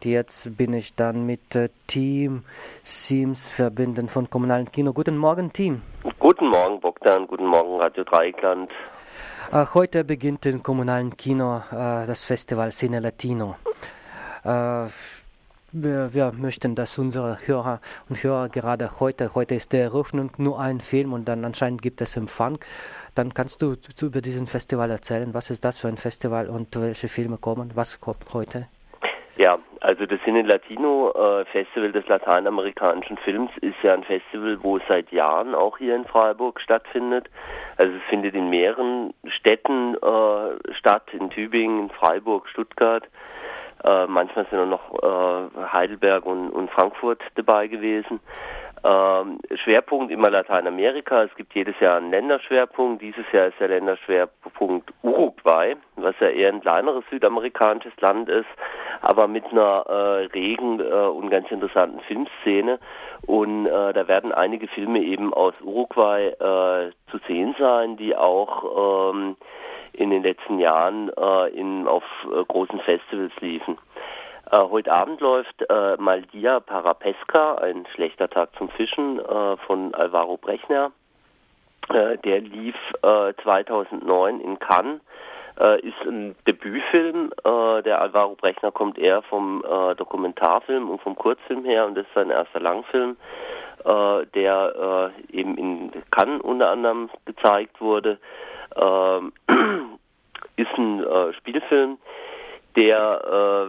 Und jetzt bin ich dann mit äh, Team Sims verbinden von Kommunalen Kino. Guten Morgen, Team. Guten Morgen, Bogdan. Guten Morgen, Radio Dreieckland. Äh, heute beginnt im Kommunalen Kino äh, das Festival Cine Latino. Äh, wir, wir, möchten, dass unsere Hörer und Hörer gerade heute, heute ist der Eröffnung nur ein Film und dann anscheinend gibt es Empfang. Dann kannst du zu, über diesen Festival erzählen. Was ist das für ein Festival und welche Filme kommen? Was kommt heute? Ja, also das Cine Latino Festival des lateinamerikanischen Films ist ja ein Festival, wo seit Jahren auch hier in Freiburg stattfindet. Also es findet in mehreren Städten äh, statt, in Tübingen, in Freiburg, Stuttgart. Äh, manchmal sind auch noch äh, Heidelberg und, und Frankfurt dabei gewesen. Ähm, Schwerpunkt immer Lateinamerika. Es gibt jedes Jahr einen Länderschwerpunkt. Dieses Jahr ist der Länderschwerpunkt Uruguay, was ja eher ein kleineres südamerikanisches Land ist, aber mit einer äh, regen äh, und ganz interessanten Filmszene. Und äh, da werden einige Filme eben aus Uruguay äh, zu sehen sein, die auch ähm, in den letzten Jahren äh, in, auf äh, großen Festivals liefen. Äh, heute Abend läuft äh, Maldia Parapesca, ein schlechter Tag zum Fischen äh, von Alvaro Brechner. Äh, der lief 2009 äh, in Cannes. Äh, ist ein Debütfilm. der Alvaro Brechner kommt eher vom Dokumentarfilm und vom Kurzfilm her und das ist sein erster Langfilm, der eben in Cannes unter anderem gezeigt wurde. Ähm, ist ein Spielfilm der äh,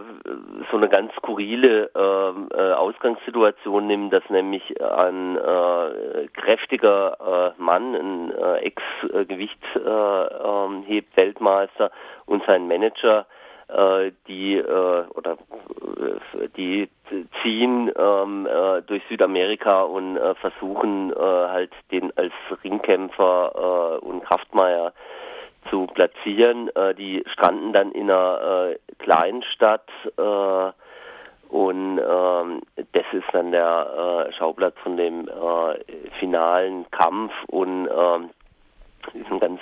so eine ganz skurrile äh, äh, Ausgangssituation nimmt, dass nämlich ein äh, kräftiger äh, Mann, ein äh, Ex-Gewichtshebt-Weltmeister und sein Manager äh, die äh, oder äh, die ziehen ähm, äh, durch Südamerika und äh, versuchen äh, halt den als Ringkämpfer äh, und Kraftmeier zu platzieren. Äh, die stranden dann in einer äh, Kleinstadt äh, und ähm, das ist dann der äh, Schauplatz von dem äh, finalen Kampf und ähm, ist ein ganz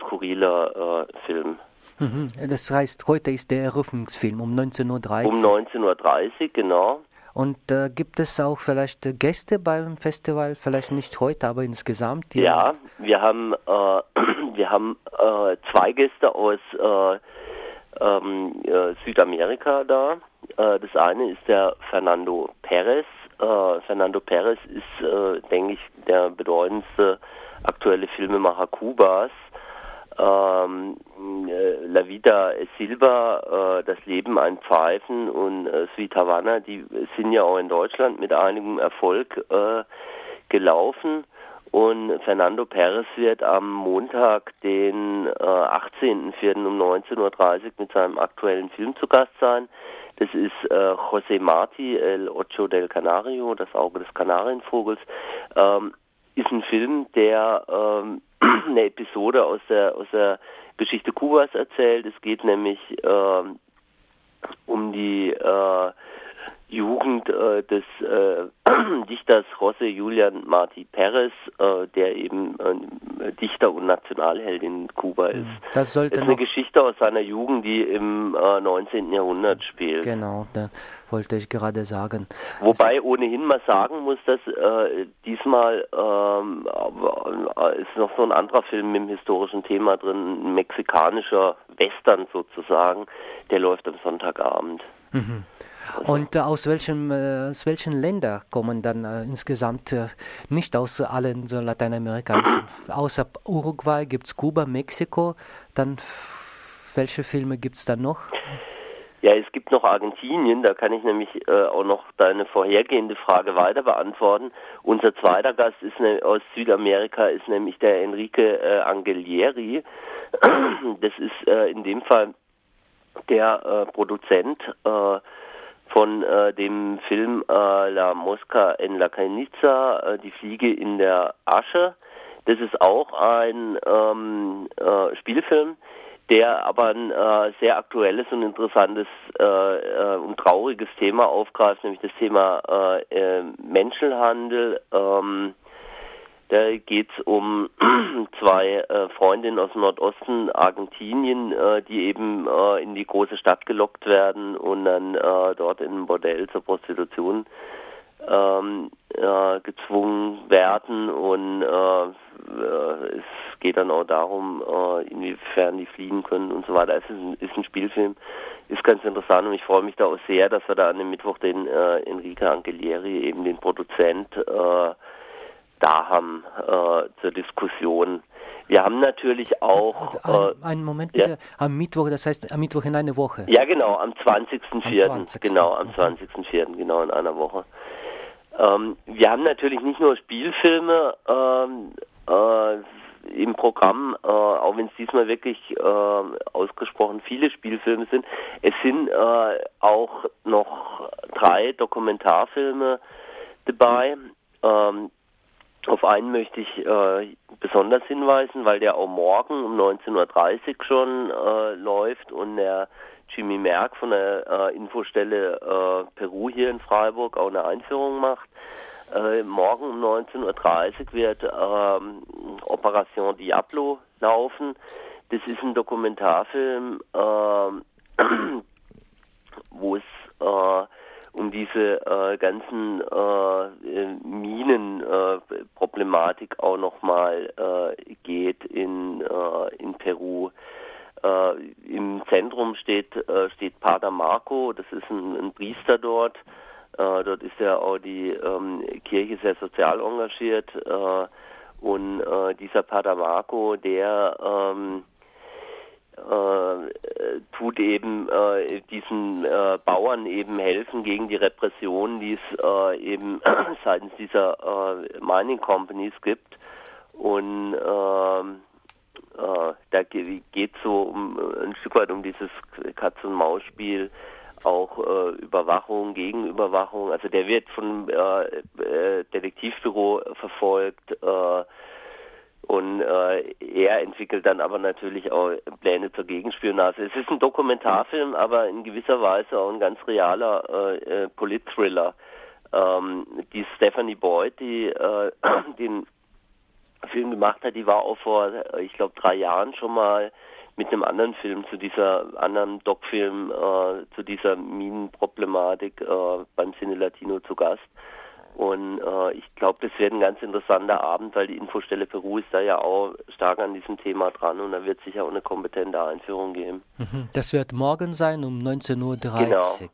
skurriler Film. Mhm. Das heißt, heute ist der Eröffnungsfilm um 19.30 Uhr. Um 19.30 Uhr, genau. Und äh, gibt es auch vielleicht Gäste beim Festival? Vielleicht nicht heute, aber insgesamt? Ja, wir haben, äh, wir haben äh, zwei Gäste aus äh, ähm, äh, Südamerika da. das eine ist der Fernando Perez. Fernando Perez ist, denke ich, der bedeutendste aktuelle Filmemacher Kubas ähm, äh, La Vida Silva, äh, Das Leben ein Pfeifen und äh, Sweet Havana, die sind ja auch in Deutschland mit einigem Erfolg äh, gelaufen. Und Fernando Perez wird am Montag, den äh, 18.04. um 19.30 Uhr mit seinem aktuellen Film zu Gast sein. Das ist äh, José Marti, El Ocho del Canario, das Auge des Kanarienvogels. Ähm, ist ein Film, der ähm, eine Episode aus der aus der Geschichte Kubas erzählt. Es geht nämlich äh, um die äh, Jugend äh, des äh, Dichters José Julian Martí Pérez, äh, der eben äh, Dichter und Nationalheld in Kuba ist. Das sollte das ist eine Geschichte aus seiner Jugend, die im 19. Äh, Jahrhundert spielt. Genau, da wollte ich gerade sagen. Wobei ohnehin mal sagen muss, dass äh, diesmal ähm, ist noch so ein anderer Film mit dem historischen Thema drin, ein mexikanischer Western sozusagen, der läuft am Sonntagabend. Mhm. Und äh, aus, welchem, äh, aus welchen Ländern kommen dann äh, insgesamt, nicht aus allen so lateinamerikanischen, außer Uruguay gibt es Kuba, Mexiko, dann welche Filme gibt es dann noch? Ja, es gibt noch Argentinien, da kann ich nämlich äh, auch noch deine vorhergehende Frage weiter beantworten. Unser zweiter Gast ist ne, aus Südamerika, ist nämlich der Enrique äh, Angelieri. Das ist äh, in dem Fall der Produzent von äh, dem Film äh, La Mosca en la Caniza, äh, die Fliege in der Asche. Das ist auch ein ähm, äh, Spielfilm, der aber ein äh, sehr aktuelles und interessantes äh, äh, und trauriges Thema aufgreift, nämlich das Thema äh, äh, Menschenhandel. Ähm, Da geht es um zwei äh, Freundinnen aus dem Nordosten Argentinien, äh, die eben äh, in die große Stadt gelockt werden und dann äh, dort in ein Bordell zur Prostitution ähm, äh, gezwungen werden und äh, es geht dann auch darum, inwiefern die fliehen können und so weiter. Es ist ein, ist ein Spielfilm, ist ganz interessant und ich freue mich da auch sehr, dass wir da an dem Mittwoch den Enrique Angelieri, eben den Produzent, da haben äh, zur Diskussion. Wir haben natürlich auch. Ein, äh, einen Moment bitte. Ja? Am Mittwoch, das heißt am Mittwoch in einer Woche. Ja, genau, am 20.04. 20. Genau, am 20.04. genau in einer Woche. Ähm, wir haben natürlich nicht nur Spielfilme ähm, äh, im Programm, äh, auch wenn es diesmal wirklich äh, ausgesprochen viele Spielfilme sind. Es sind äh, auch noch drei Dokumentarfilme dabei. Ähm, auf einen möchte ich äh, besonders hinweisen, weil der auch morgen um 19.30 Uhr schon äh, läuft und der Jimmy Merck von der äh, Infostelle äh, Peru hier in Freiburg auch eine Einführung macht. Äh, morgen um 19.30 Uhr wird ähm, Operation Diablo laufen. Das ist ein Dokumentarfilm, ähm, wo es äh, um diese äh, ganzen äh, Minenproblematik auch nochmal äh, geht in, äh, in Peru. Äh, Im Zentrum steht, äh, steht Pater Marco, das ist ein, ein Priester dort. Äh, dort ist ja auch die ähm, Kirche sehr sozial engagiert. Äh, und äh, dieser Pater Marco, der ähm, äh, tut eben äh, diesen äh, Bauern eben helfen gegen die Repression, die es äh, eben seitens dieser äh, Mining Companies gibt. Und ähm, äh, da geht so um ein Stück weit um dieses Katz-und-Maus-Spiel, auch Überwachung, Gegenüberwachung. Also der wird von äh, Detektivbüro verfolgt und äh, er entwickelt dann aber natürlich auch Pläne zur Gegenspionage. Es ist ein Dokumentarfilm, aber in gewisser Weise auch ein ganz realer äh, äh, Polit-Thriller. Ähm, die Stephanie Boyd, die äh, den Film gemacht hat, die war auch vor, ich glaube, drei Jahren schon mal mit einem anderen Film zu dieser anderen Doc-Film äh, zu dieser Minenproblematik äh, beim Cine Latino zu Gast. Und äh, ich glaube, das wird ein ganz interessanter Abend, weil die Infostelle Peru ist da ja auch stark an diesem Thema dran und da wird sicher auch eine kompetente Einführung geben. Mhm. Das wird morgen sein um 19.30 Uhr. Genau.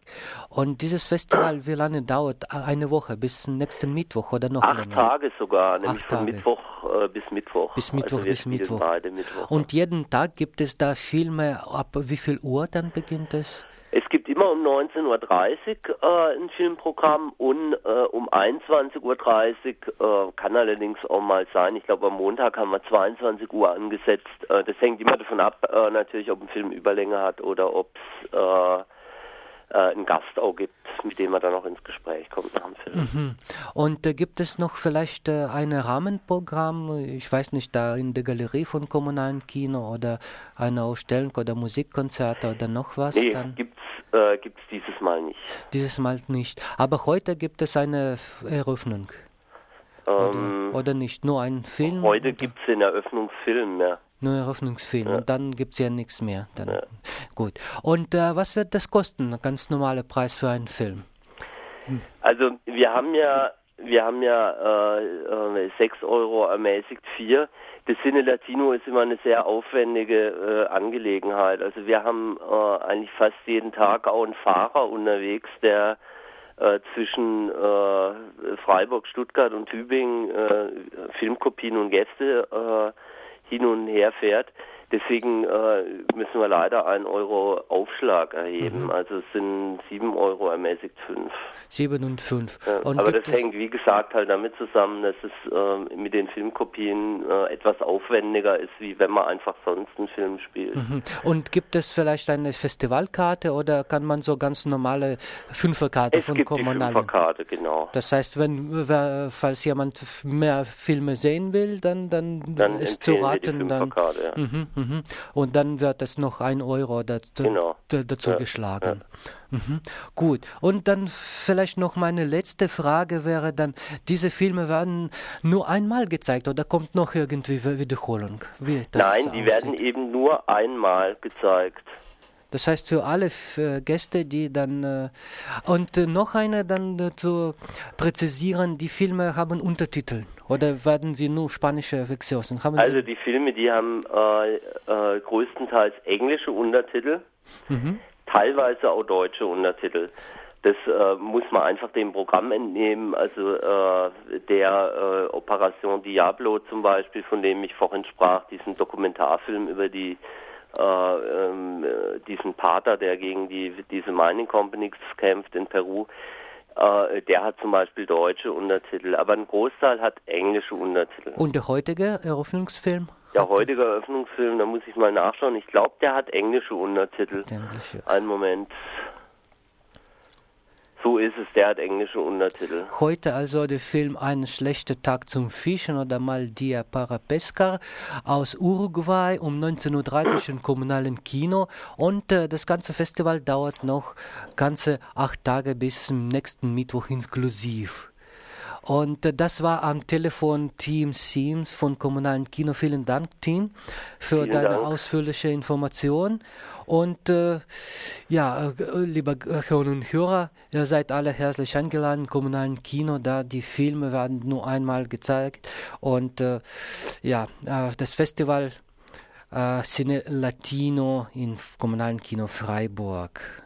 Und dieses Festival, wie lange dauert? Eine Woche bis nächsten Mittwoch oder noch Acht länger? Tage sogar, nämlich Acht von Tage. Mittwoch äh, bis Mittwoch. Bis Mittwoch also bis Mittwoch. Und jeden Tag gibt es da Filme, ab wie viel Uhr dann beginnt es? Gibt immer um 19.30 Uhr äh, ein Filmprogramm und äh, um 21.30 Uhr äh, kann allerdings auch mal sein. Ich glaube, am Montag haben wir 22 Uhr angesetzt. Äh, das hängt immer davon ab, äh, natürlich, ob ein Film Überlänge hat oder ob es äh, einen Gast auch gibt, mit dem man dann auch ins Gespräch kommt nach dem Film. Mhm. Und äh, gibt es noch vielleicht äh, ein Rahmenprogramm, ich weiß nicht, da in der Galerie von kommunalen Kino oder eine Ausstellung oder Musikkonzerte oder noch was? Nee, dann? gibt's äh, gibt's dieses Mal nicht. Dieses Mal nicht. Aber heute gibt es eine Eröffnung. Ähm, oder, oder, nicht? Nur ein Film? Heute gibt es den Eröffnungsfilm, ja. Nur Eröffnungsfilm ja. und dann gibt es ja nichts mehr. Dann. Ja. Gut. Und äh, was wird das kosten? Ein ganz normaler Preis für einen Film? Hm. Also wir haben ja wir haben ja äh, 6 äh, Euro ermäßigt 4. Das Cine Latino ist immer eine sehr aufwendige äh, Angelegenheit. Also wir haben äh, eigentlich fast jeden Tag auch einen Fahrer unterwegs, der äh, zwischen äh, Freiburg, Stuttgart und Tübingen äh, Filmkopien und Gäste äh, hin und her fährt. Deswegen äh, müssen wir leider einen Euro Aufschlag erheben. Mhm. Also es sind sieben Euro ermäßigt fünf. Sieben und fünf. Ja, aber das hängt, wie gesagt, halt damit zusammen, dass es äh, mit den Filmkopien äh, etwas aufwendiger ist, wie wenn man einfach sonst einen Film spielt. Mhm. Und gibt es vielleicht eine Festivalkarte oder kann man so ganz normale Fünferkarte es von gibt Kommunalen? Die Fünferkarte, genau. Das heißt, wenn falls jemand mehr Filme sehen will, dann dann, dann ist zu raten, dann. Ja. Mhm. Mhm. Und dann wird es noch ein Euro dazu, Genau. dazu Ja, geschlagen. Mhm. Gut. Und dann vielleicht noch meine letzte Frage wäre dann, diese Filme werden nur einmal gezeigt oder kommt noch irgendwie Wiederholung? Nein, die werden eben nur einmal gezeigt. Das heißt für alle Gäste, die dann äh, und äh, noch eine dann äh, zu präzisieren, die Filme haben Untertitel oder werden sie nur spanische Versionen? Also die Filme, die haben äh, äh, größtenteils englische Untertitel, mhm. teilweise auch deutsche Untertitel. Das äh, muss man einfach dem Programm entnehmen. Also äh, der äh, Operation Diablo zum Beispiel, von dem ich vorhin sprach, diesen Dokumentarfilm über die äh, ähm, äh, diesen Pater, der gegen die diese Mining Companies kämpft in Peru. Äh, der hat zum Beispiel deutsche Untertitel, aber ein Großteil hat englische Untertitel. Und der heutige Eröffnungsfilm? Der heutige Eröffnungsfilm, da muss ich mal nachschauen. Ich glaube, der hat englische Untertitel. Englische. Einen Moment. So ist es, der hat englische Untertitel. Heute also der Film Ein schlechter Tag zum Fischen oder Mal Dia para Pescar aus Uruguay um 19.30 Uhr im kommunalen Kino. Und äh, das ganze Festival dauert noch ganze acht Tage bis zum nächsten Mittwoch inklusiv. Und äh, das war am Telefon Team Sims von Kommunalen Kino. Vielen Dank, Team, für Vielen deine Dank. ausführliche Information. Und äh, ja, äh, lieber Hörerinnen und Hörer, ihr seid alle herzlich eingeladen im Kommunalen Kino, da die Filme werden nur einmal gezeigt. Und äh, ja, äh, das Festival äh, Cine Latino im Kommunalen Kino Freiburg.